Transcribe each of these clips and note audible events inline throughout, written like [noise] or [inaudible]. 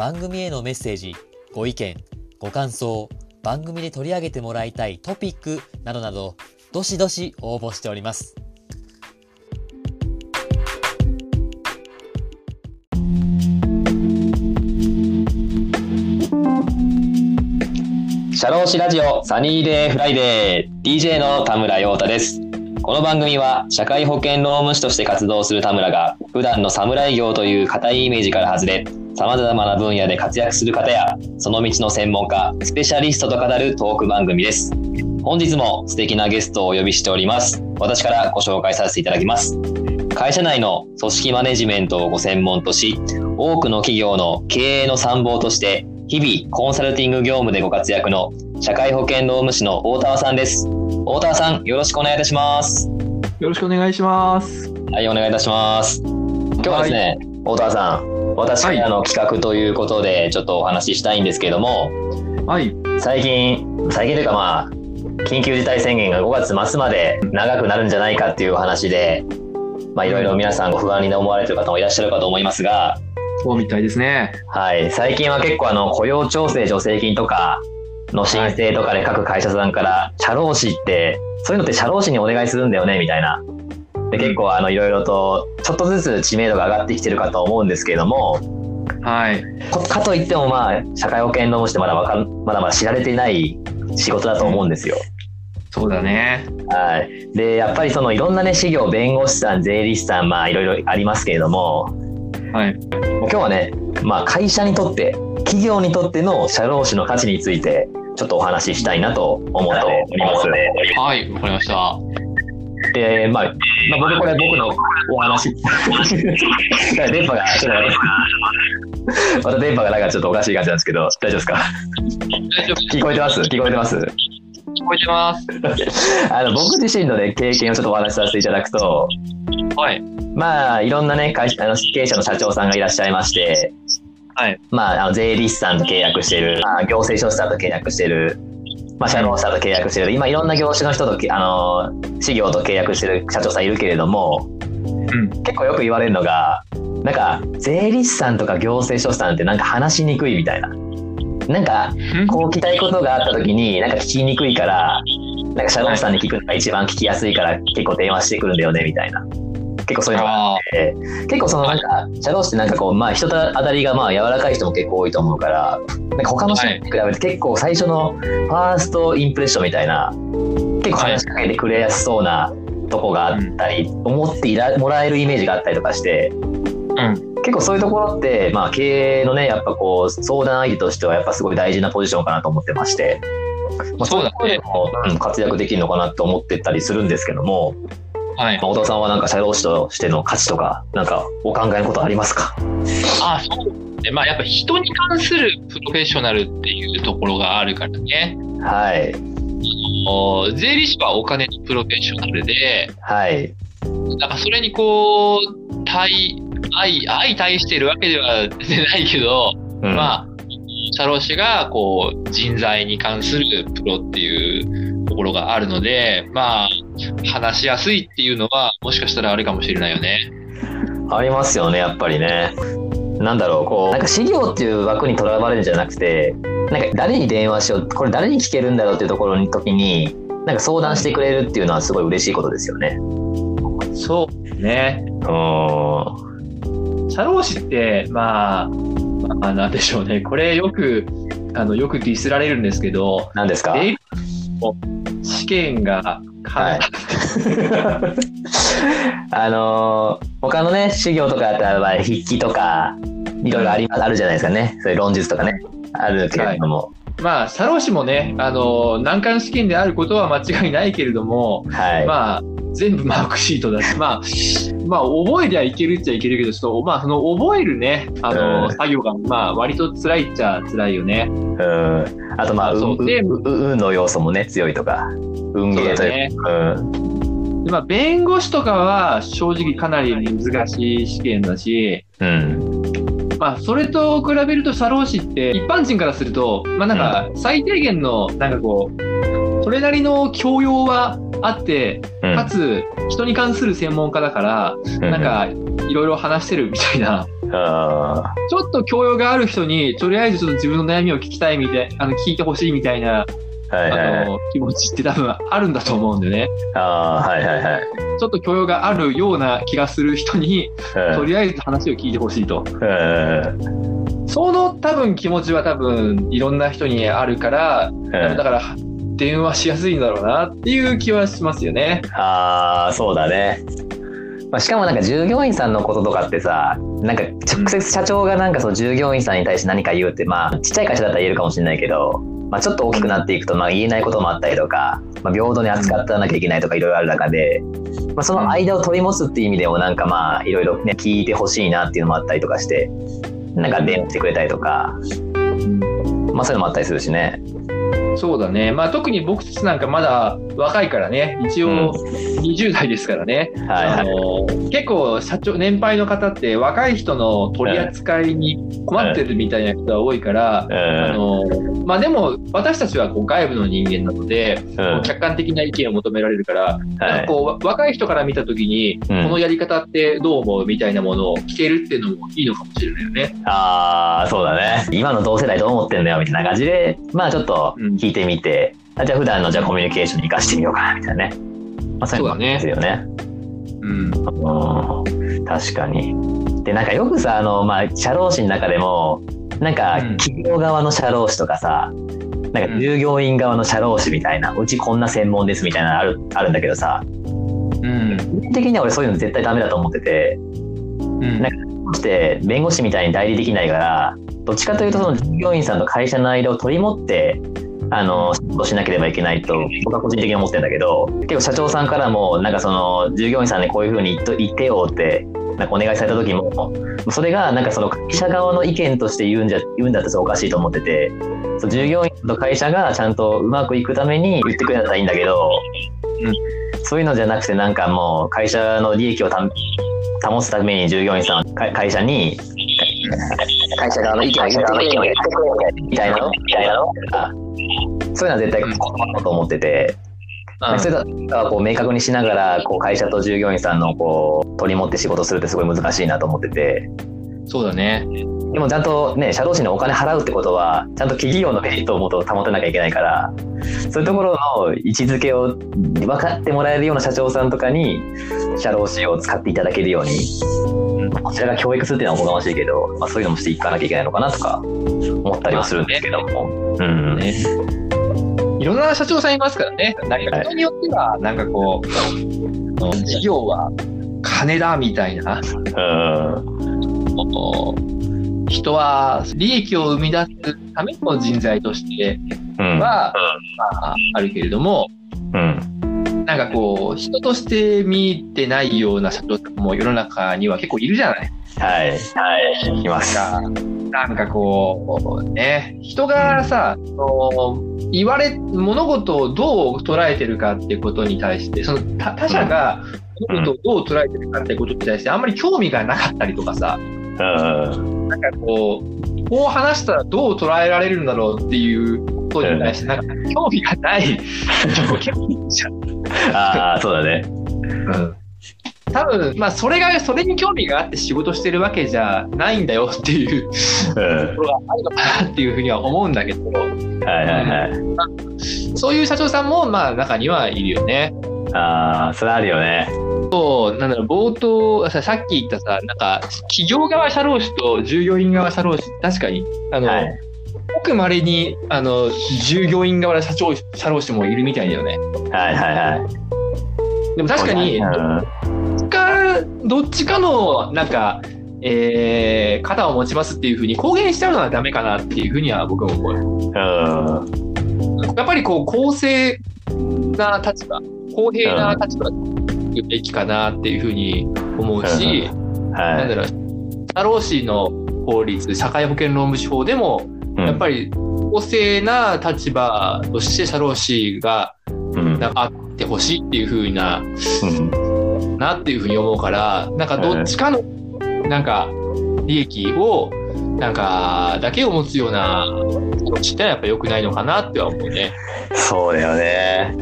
番組へのメッセージご意見ご感想番組で取り上げてもらいたいトピックなどなどどしどし応募しておりますシャローシラジオサニーデーフライデー DJ の田村陽太です。この番組は社会保険労務士として活動する田村が普段の士業という固いイメージから外れ様々な分野で活躍する方やその道の専門家、スペシャリストと語るトーク番組です。本日も素敵なゲストをお呼びしております。私からご紹介させていただきます。会社内の組織マネジメントをご専門とし、多くの企業の経営の参謀として日々コンサルティング業務でご活躍の社会保険労務士の大田さんです。大田さん、よろしくお願いいたします。よろしくお願いします。はい、お願いいたします。今日はですね、大田さん、私はい。あの企画ということでちょっとお話ししたいんですけれども、はい。最近、最近というかまあ、緊急事態宣言が5月末まで長くなるんじゃないかっていうお話で、まあいろいろ皆さんご不安に思われてる方もいらっしゃるかと思いますが、そうみたいですね。はい、最近は結構あの雇用調整助成金とかの申請とかで各会社さんから社労士ってそういうのって社労士にお願いするんだよねみたいなで結構あのいろいろとちょっとずつ知名度が上がってきてるかと思うんですけれどもはい。こかといってもまあ社会保険労務士ってまだわかんまだまだ知られていない仕事だと思うんですよ。そうだね。はい、でやっぱりそのいろんなね事業弁護士さん税理士さんまあいろいろありますけれどもはい。今日はね、まあ、会社にとって企業にとっての社労士の価値についてちょっとお話ししたいなと思っております。はい。わかりました。で、まあ、まあ、僕これ僕のお話。[laughs] 電波が、ちょっとまた電波がなんかちょっとおかしい感じなんですけど、大丈夫ですか？大丈夫。聞こえてます？聞こえてます？聞こえてます。[laughs] あの僕自身のね、経験をちょっとお話しさせていただくと、はい。まあ、いろんなね、会社あの経営者の社長さんがいらっしゃいまして、はい。まあ、あの税理士さんと契約している、まあ、行政書士さんと契約している、まあ、社労んと契約している、今いろんな業種の人とけ、あの、事業と契約している社長さんいるけれども、うん。結構よく言われるのが、なんか、税理士さんとか行政書士さんってなんか話しにくいみたいな。なんか、こう聞きたいことがあった時に、なんか聞きにくいから、なんか社労士さんに聞くのが一番聞きやすいから結構電話してくるんだよね、みたいな。結構そういうのがああって、結構そのなんか、社労士ってなんかこう、まあ人と当たりがまあ柔らかい人も結構多いと思うから、なんか他の人に比べて結構最初のファーストインプレッションみたいな、結構話しかけてくれやすそうなとこがあったり、思っていらもらえるイメージがあったりとかして、うん。結構そういうところって、まあ経営のね、やっぱこう、相談相手としてはやっぱすごい大事なポジションかなと思ってまして、まあ、そういうところでも、うん、活躍できるのかなと思ってたりするんですけども、はい。まあ、小田さんはなんか社労士としての価値とか、なんかお考えのことありますか？あそうで。まあ、やっぱ人に関するプロフェッショナルっていうところがあるからね。はい。お税理士はお金のプロフェッショナルで、はい。なんかそれにこう、対、相、相対してるわけではないけど、うん、まあ、社労士がこう、人材に関するプロっていうところがあるので、まあ、話しやすいっていうのは、もしかしたらあるかもしれないよね。ありますよね、やっぱりね。なんだろう、こう、なんか資料っていう枠にとらわれるんじゃなくて、なんか誰に電話しよう、これ誰に聞けるんだろうっていうところの時に、なんか相談してくれるっていうのはすごい嬉しいことですよね。そうですね。う社労士って、まあ、まあ、なんでしょうね。これよく、あの、よくディスられるんですけど、何ですか？試験がか、はい [laughs] あのー他のね、授業とかだったら、まあ筆記とか、いろいろありあるじゃないですかね。そういう論述とかね、あるけれども。まあ、社労士もね、あの、難関試験であることは間違いないけれども、はい。まあ、全部マークシートだし、まあ、まあ、覚えりゃいけるっちゃいけるけど、ちょっと、まあ、その、覚えるね、あの、うん作業が、まあ、割と辛いっちゃ辛いよね。うん。あとまあ、うそうでの要素もね、強いとか、運ゲーというか。うん。でまあ、弁護士とかは、正直かなり難しい試験だし、うん。まあ、それと比べると、社労士って、一般人からすると、まあ、なんか、最低限の、なんかこう、それなりの教養はあって、うんかつ、人に関する専門家だから、なん、か、いろいろ話してるみたいな、あちょっと教養がある人に、とりあえずちょっと自分の悩みを聞きたいみたい、あの、聞いてほしいみたいな、あ、はいはいはい。あの、気持ちって多分あるんだと思うんでね。ああ、はいはいはい。ちょっと教養があるような気がする人に、とりあえず話を聞いてほしいと。うん。その多分気持ちは多分いろんな人にあるから、うんだから電話しやすいんだろうなっていう気はしますよね。ああ、そうだね。まあ、しかもなんか従業員さんのこととかってさ、なんか直接社長がなんかその従業員さんに対して何か言うって、まあちっちゃい会社だったら言えるかもしれないけど、まあちょっと大きくなっていくとまあ言えないこともあったりとか、まあ平等に扱ってなきゃいけないとかいろいろある中で、まあその間を取り持つっていう意味でもなんかまあいろいろね聞いてほしいなっていうのもあったりとかして、なんか電話してくれたりとか、まあそういうのもあったりするしね。そうだね。まあ特に僕たちなんかまだ若いからね、一応20代ですからね。あはいはい。の結構社長、年配の方って若い人の取り扱いに困ってるみたいな人が多いから、あのまあでも私たちはこう外部の人間なので、うん。うん。客観的な意見を求められるから、なんはい。かこう若い人から見たときに、うんこのやり方ってどう思うみたいなものを聞けるっていうのもいいのかもしれないよね。ああ、そうだね。今の同世代どう思ってんだよみたいな感じで、まあちょっと聞いてみて、あじゃあ普段のじゃあコミュニケーションに活かしてみようかなみたいなね。まあそういうですよね。うん。うん、確かに。で、なんかよくさ、あの、まあ、社労士の中でも、なんかうん企業側の社労士とかさ、なんか従業員側の社労士みたいな、うちこんな専門ですみたいなのあるあるんだけどさ、うん。基本的には俺そういうの絶対ダメだと思ってて、うんなんそして弁護士みたいに代理できないからどっちかというとその従業員さんと会社の間を取り持ってあのしなければいけないと僕は個人的に思ってるんだけど結構社長さんからもなんかその従業員さんにこういうふうに言っと言ってよってなんかお願いされた時もそれがなんかその会社側の意見として言うんじゃ言うんだったらおかしいと思っててそう従業員と会社がちゃんとうまくいくために言ってくれたらいいんだけど、そういうのじゃなくてなんかもう会社の利益をた保つために従業員さんは会会社に会社側の意見を言ってくれみたいなの？みたいなの？がそういうのは絶対困ると思ってて、それだこう明確にしながらこう会社と従業員さんのこう取り持って仕事するってすごい難しいなと思っててそうだね。でもちゃんとね社労士にお金払うってことはちゃんと企業のメリットをもと保てなきゃいけないからそういうところの位置づけを分かってもらえるような社長さんとかに社労士を使っていただけるようにこちらが教育するっていうのはおこがましいけど、まあ、そういうのもしていかなきゃいけないのかなとか思ったりはするんですけども。うんね。いろんな社長さんいますからね。なんか人によっては、なんかこう、事業は金だみたいな。うん人は利益を生み出すための人材としてうん。は、まあ、あるけれども、うん。なんかこう、人として見てないような社長も世の中には結構いるじゃない。はい。はい。います。かなんかこう、ね、人がさ、その言われ、物事をどう捉えてるかってことに対して、その他他者が物事をどう捉えてるかってことに対してあんまり興味がなかったりとかさ、うんなんかこう、こう話したらどう捉えられるんだろうっていうことに対して、なんか興味がない。[laughs] ああそうだね。うん多分、まあ、それが、それに興味があって仕事してるわけじゃないんだよっていううんところがあるのかなっていうふうには思うんだけど、はいはいはい。そういう社長さんも、まあ、中にはいるよね。ああそれあるよね。そう、なんだろう、冒頭、ささっき言ったさ、なんか、企業側社労士と従業員側社労士、確かに、あの、はいごく稀に、あの、従業員側社長社労士もいるみたいだよね。はいはいはい。でも確かに、うんかどっちかのなんか、えー、肩を持ちますっていうふうに公言しちゃうのはダメかなっていうふうには僕も思う。うんやっぱりこう公正な立場、公平な立場くべきかなっていうふうに思うし、なんだろう、社労士の法律、社会保険労務士法でも、やっぱり公正な立場として社労士があってほしいっていうふうな、なっていうふうに思うから、なんかどっちかの、なんか利益を、なんか、だけを持つような、してはやっぱ良くないのかなっては思うね。そうだよね。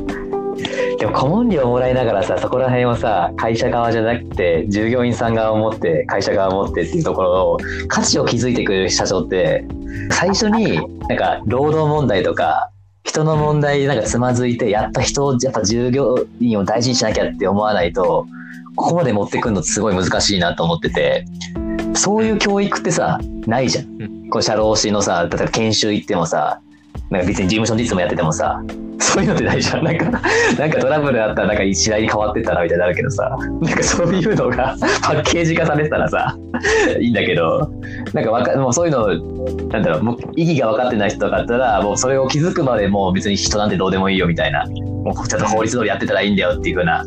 でも顧問料もらいながらさ、そこら辺をさ、会社側じゃなくて、従業員さん側を持って、会社側を持ってっていうところを、価値を築いてくれる社長って、最初になんか労働問題とか、人の問題でなんかつまずいて、やっぱ人を、やっぱ従業員を大事にしなきゃって思わないと、ここまで持ってくるのすごい難しいなと思ってて、そういう教育ってさ、ないじゃん。こう社労士のさ、例えば研修行ってもさ、なんか別に事務所にいつもやっててもさ、[laughs] そういうのってないじゃん。なんか、なんかトラブルあったらなんか次第に変わってったなみたいになるけどさ、なんかそういうのがパッケージ化されてたらさ、いいんだけど、なんかわか、もうそういうの、なんだろう、もう意義が分かってない人とかだったら、もうそれを気づくまでもう別に人なんてどうでもいいよみたいな、もうちゃんと法律通りやってたらいいんだよっていう風な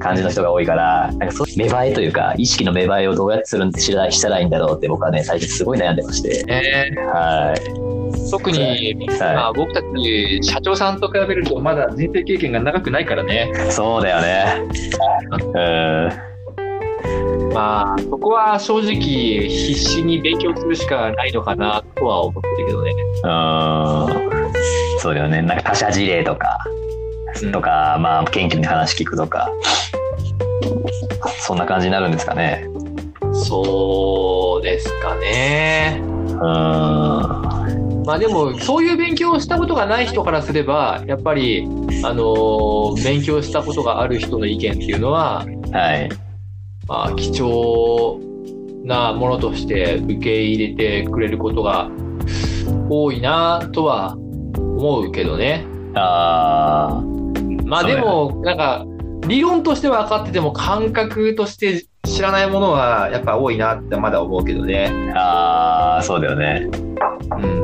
感じの人が多いから、なんかそう芽生えというか、意識の芽生えをどうやってするんしたらしたらいいんだろうって僕はね、最初すごい悩んでまして。ねはい。特に、まあ、僕たち社長さんと比べるとまだ人生経験が長くないからね。そうだよね。うん。まあ、そこは正直必死に勉強するしかないのかなとは思ってるけどね。うん。そうだよね。なんか他社事例とか、とか、まあ、謙虚に話聞くとか、そんな感じになるんですかね。そうですかね。うん。まあでも、そういう勉強をしたことがない人からすれば、やっぱり、あのー勉強したことがある人の意見っていうのは、はい。まあ、貴重なものとして受け入れてくれることが多いなとは思うけどね。ああ。まあでも、なんか、理論としては分かってても感覚として知らないものはやっぱ多いなってまだ思うけどね。ああ、そうだよね。うん。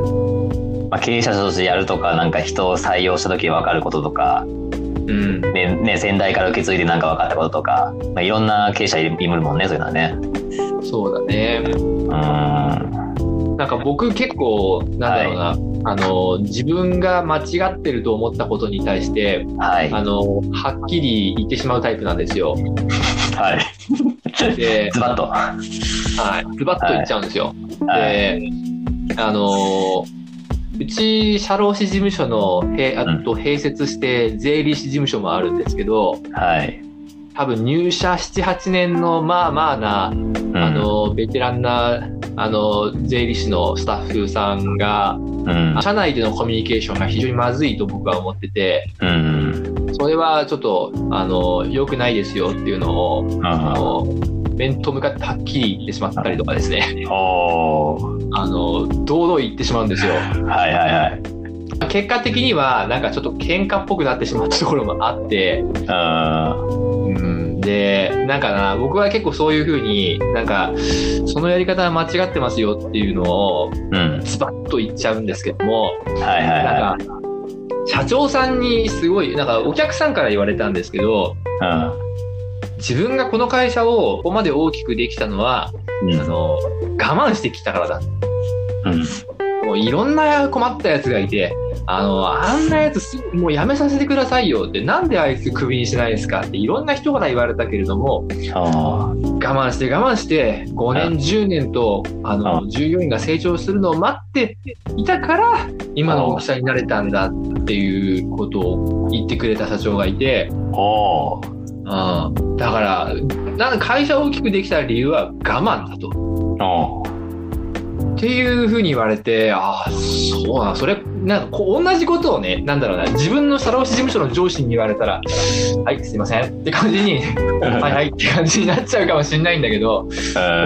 まあ、経営者としてやるとか、なんか人を採用した時分かることとか、うん。ね、ね先代から受け継いでなんか分かったこととか、まあ、いろんな経営者いるもんね、そういうのはね。そうだね。うん。なんか僕結構、なんだろうな、あの、自分が間違ってると思ったことに対して、はい。あの、はっきり言ってしまうタイプなんですよ。はい。で、ズバッと。はい、ズバッと言っちゃうんですよ。はい。で、あのうち社労士事務所のへあと併設して税理士事務所もあるんですけど、はい。多分入社7、8年のまあまあな、うんあ、の、ベテランな、あの、税理士のスタッフさんが、うん。社内でのコミュニケーションが非常にまずいと僕は思ってて、うん。それはちょっと、あの、良くないですよっていうのを、ああの、面と向かってはっきり言ってしまったりとかですね、あの、堂々言ってしまうんですよ。はいはいはい。結果的には、なんかちょっと喧嘩っぽくなってしまったところもあって、うん。うん、で、なんかな、僕は結構そういうふうに、なんか、そのやり方は間違ってますよっていうのを、うん。ズバッと言っちゃうんですけども、はいはいはなんか、社長さんにすごい、なんかお客さんから言われたんですけど、い。自分がこの会社をここまで大きくできたのは、うん。あの、我慢してきたからだ。うん。もういろんな困ったやつがいて、あの、あんなやつもうやめさせてくださいよって、なんであいつクビにしないですかっていろんな人から言われたけれども、あ我慢して我慢して5年、10年と、あの、従業員が成長するのを待っていたから、今の大きさになれたんだっていうことを言ってくれた社長がいて、うん、だから、なんか会社を大きくできた理由は我慢だと。っていうふうに言われて、ああ、そうな、それ、なんかこう同じことをね、なんだろうな、自分の社労士事務所の上司に言われたら、はい、すいません。って感じに、はいはいって感じになっちゃうかもしれないんだけど、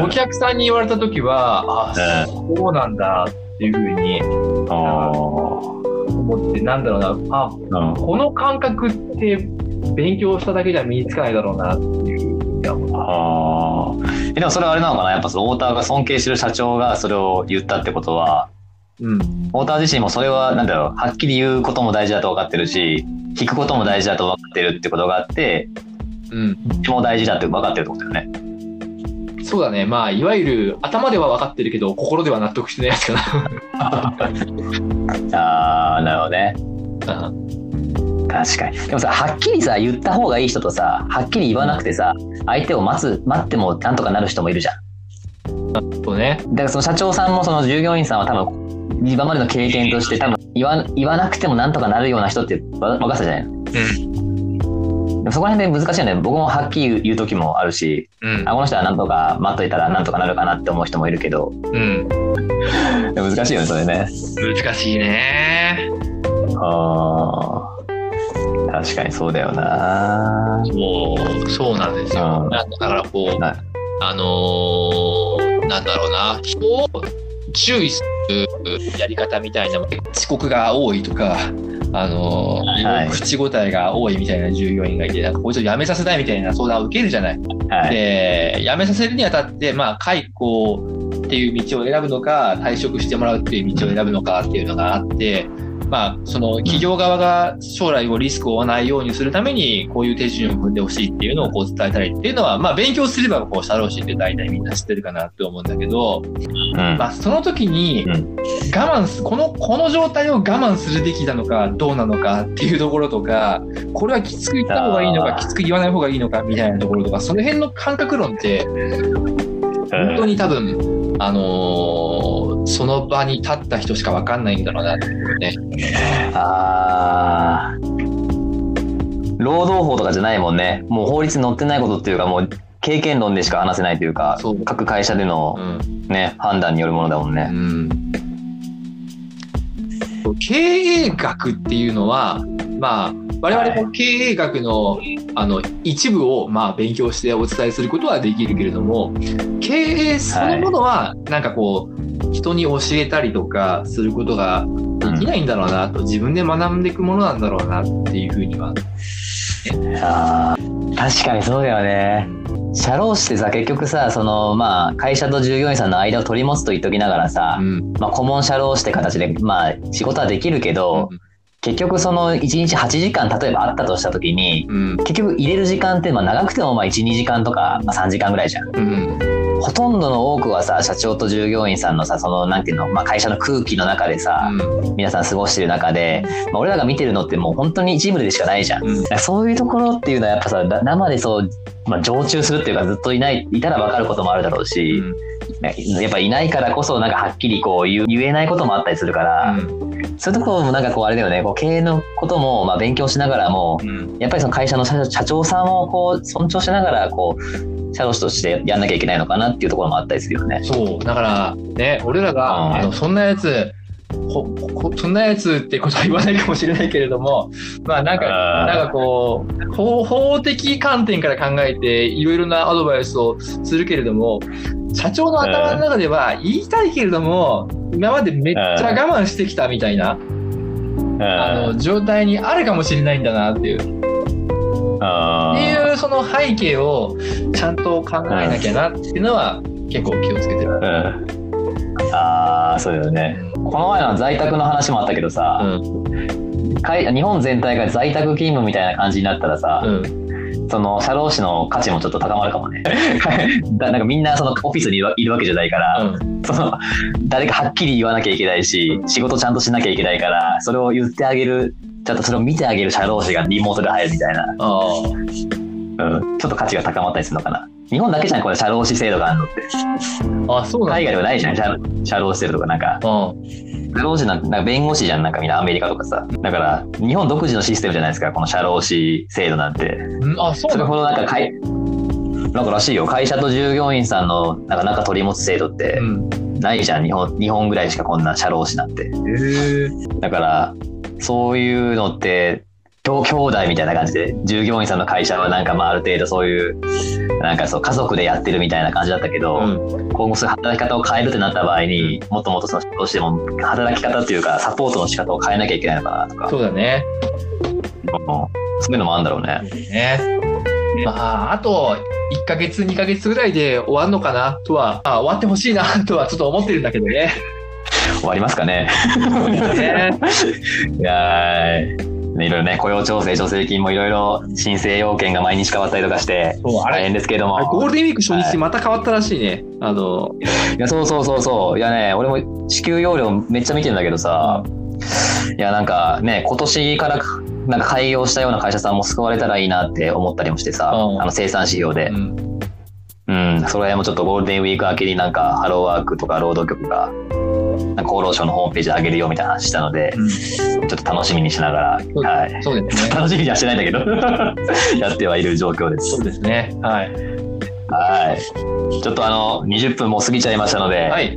お客さんに言われたときは、ああ、そうなんだっていうふうに思って、なんだろうな、あうん。この感覚って勉強しただけじゃ身につかないだろうなっていう。あでもそれはあれなのかな？やっぱその太田が尊敬してる社長がそれを言ったってことはうん。太田自身もそれはなんだろう？はっきり言うことも大事だと分かってるし聞くことも大事だと分かってるってことがあってうん。も大事だって分かってるってことだよね。そうだね。まあ、いわゆる頭では分かってるけど、心では納得してないやつか [laughs] あー、なるほどね。な。[laughs] うん確かに。でもさ、はっきりさ、言った方がいい人とさ、はっきり言わなくてさ、相手を待つ、待ってもなんとかなる人もいるじゃん。そうね。だからその社長さんもその従業員さんは多分、今までの経験として多分言わ言わなくてもなんとかなるような人ってわ分かったじゃないの？でもそこら辺で難しいよね。僕もはっきり言う時もあるし、うんあ、この人はなんとか待っといたらなんとかなるかなって思う人もいるけど、うん。難しいよね、それね。難しいね。あー確かにそうだよな。そう、そうなんですよ。うんだからこう、なあのーなんだろうな、人を注意するやり方みたいな、遅刻が多いとか、あのーはい口答えが多いみたいな従業員がいて、なんかこいつを辞めさせたいみたいな相談を受けるじゃない。はい。で、辞めさせるにあたって、まあ、解雇っていう道を選ぶのか、退職してもらうっていう道を選ぶのかっていうのがあって、まあ、その企業側が将来をリスクを負わないようにするために、こういう手順を踏んでほしいっていうのをこう伝えたりっていうのは、まあ、勉強すれば、こう、社労士って大体みんな知ってるかなって思うんだけど、うん。まあ、その時にうん。我慢す、この、この状態を我慢するべきなのか、どうなのかっていうところとか、これはきつく言った方がいいのか、きつく言わない方がいいのかみたいなところとか、その辺の感覚論って、本当に多分、あのーその場に立った人しか分かんないんだろうなっていうね。あー労働法とかじゃないもんね。もう法律に載ってないことっていうか、もう経験論でしか話せないというか、各会社でのうん。ね、判断によるものだもんね。うん。経営学っていうのは、まあ、我々も経営学のあの一部をまあ勉強してお伝えすることはできるけれども、経営そのものは、なんかこう、人に教えたりとかすることができないんだろうなと、自分で学んでいくものなんだろうなっていうふうには。あー確かにそうだよね。社労士ってさ、結局さ、その、まあ、会社と従業員さんの間を取り持つと言っときながらさ、うん。まあ、顧問社労士って形で、まあ、仕事はできるけど、結局その1日8時間例えばあったとした時に、うん。結局入れる時間ってまあ長くてもまあ1、2時間とか、まあ、3時間ぐらいじゃん。うん。ほとんどの多くはさ、社長と従業員さんのさ、その、なんていうの、まあ、会社の空気の中でさ、うん。皆さん過ごしてる中で、まあ、俺らが見てるのってもう本当に一部でしかないじゃん。うんそういうところっていうのはやっぱさ、だ生でそう、まあ、常駐するっていうかずっといない、いたら分かることもあるだろうし、やっぱいないからこそなんかはっきりこう言えないこともあったりするから、そういうところもなんかこうあれだよね、こう経営のこともまあ勉強しながらも、うん。やっぱりその会社の社社長さんをこう尊重しながらこう社労士としてやんなきゃいけないのかなっていうところもあったりするよね。そう。だから、ね、俺らうん。が、あの、そんなやつ、ほほそんなやつってことは言わないかもしれないけれども、[laughs] まあなんか、なんかこう、法法的観点から考えて、いろいろなアドバイスをするけれども、社長の頭の中では言いたいけれども、今までめっちゃ我慢してきたみたいな、あの、状態にあるかもしれないんだなっていう、あっていうその背景をちゃんと考えなきゃなっていうのは結構気をつけてる。うんあーそうだよね。この前の在宅の話もあったけどさ、うん。会日本全体が在宅勤務みたいな感じになったらさ、うん。その社労士の価値もちょっと高まるかもね。[laughs] だなんかみんなそのオフィスにいるわいるわけじゃないから、うん。その誰かはっきり言わなきゃいけないし仕事ちゃんとしなきゃいけないからそれを言ってあげるちゃんとそれを見てあげる社労士がリモートで入るみたいな。うん、ちょっと価値が高まったりするのかな日本だけじゃんこれ社労士制度があるのってあ、そうなんだ。海外ではないじゃん社社労士制度とかなんかうん。社労士なんてなんか弁護士じゃんなんかみんなアメリカとかさだから日本独自のシステムじゃないですかこの社労士制度なんてんあ、そうそれなんだ。ほどなんかかいなんからしいよ会社と従業員さんのなんか仲取り持つ制度ってうん。ないじゃん日本日本ぐらいしかこんな社労士なんて。だからそういうのって兄兄弟みたいな感じで従業員さんの会社はなんかまあある程度そういうなんかそう家族でやってるみたいな感じだったけど、うん。今後そういう働き方を変えるってなった場合にもっともっとそのどうしても働き方っていうかサポートの仕方を変えなきゃいけないのかなとかそうだね。うんそういうのもあるんだろうね。ね。まあ、あと、1ヶ月、2ヶ月ぐらいで終わるのかなとは、あ終わってほしいなとはちょっと思ってるんだけどね。終わりますかね。ね [laughs] いやーいろいろね、雇用調整、助成金もいろいろ申請要件が毎日変わったりとかして、大変ですけれども。ゴールデンウィーク初日また変わったらしいね。あの、いや、そうそうそうそう。いやね、俺も支給要領めっちゃ見てんだけどさ、いや、なんかね、今年からなんか開業したような会社さんも救われたらいいなって思ったりもしてさ、うんあの生産指標でう。ん。うん、それもちょっとゴールデンウィーク明けになんかハローワークとか労働局が、厚労省のホームページ上げるよみたいな話したので、うんちょっと楽しみにしながら、はい。そうですね。[laughs] 楽しみにはしてないんだけど、[laughs] やってはいる状況ですそう。ですね。はい。はい。ちょっとあの、20分も過ぎちゃいましたので、はい。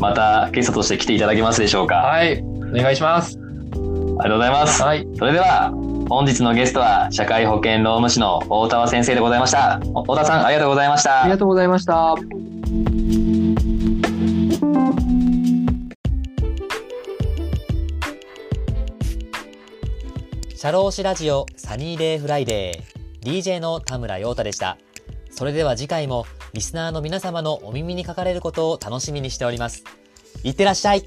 またゲストとして来ていただけますでしょうか？はい。お願いします。ありがとうございます。はい。それでは、本日のゲストは、社会保険労務士の大田先生でございました。お大田さん、ありがとうございました。ありがとうございました。社労士ラジオサニーデイフライデー DJ の田村陽太でした。それでは次回もリスナーの皆様のお耳にかかれることを楽しみにしております。いってらっしゃい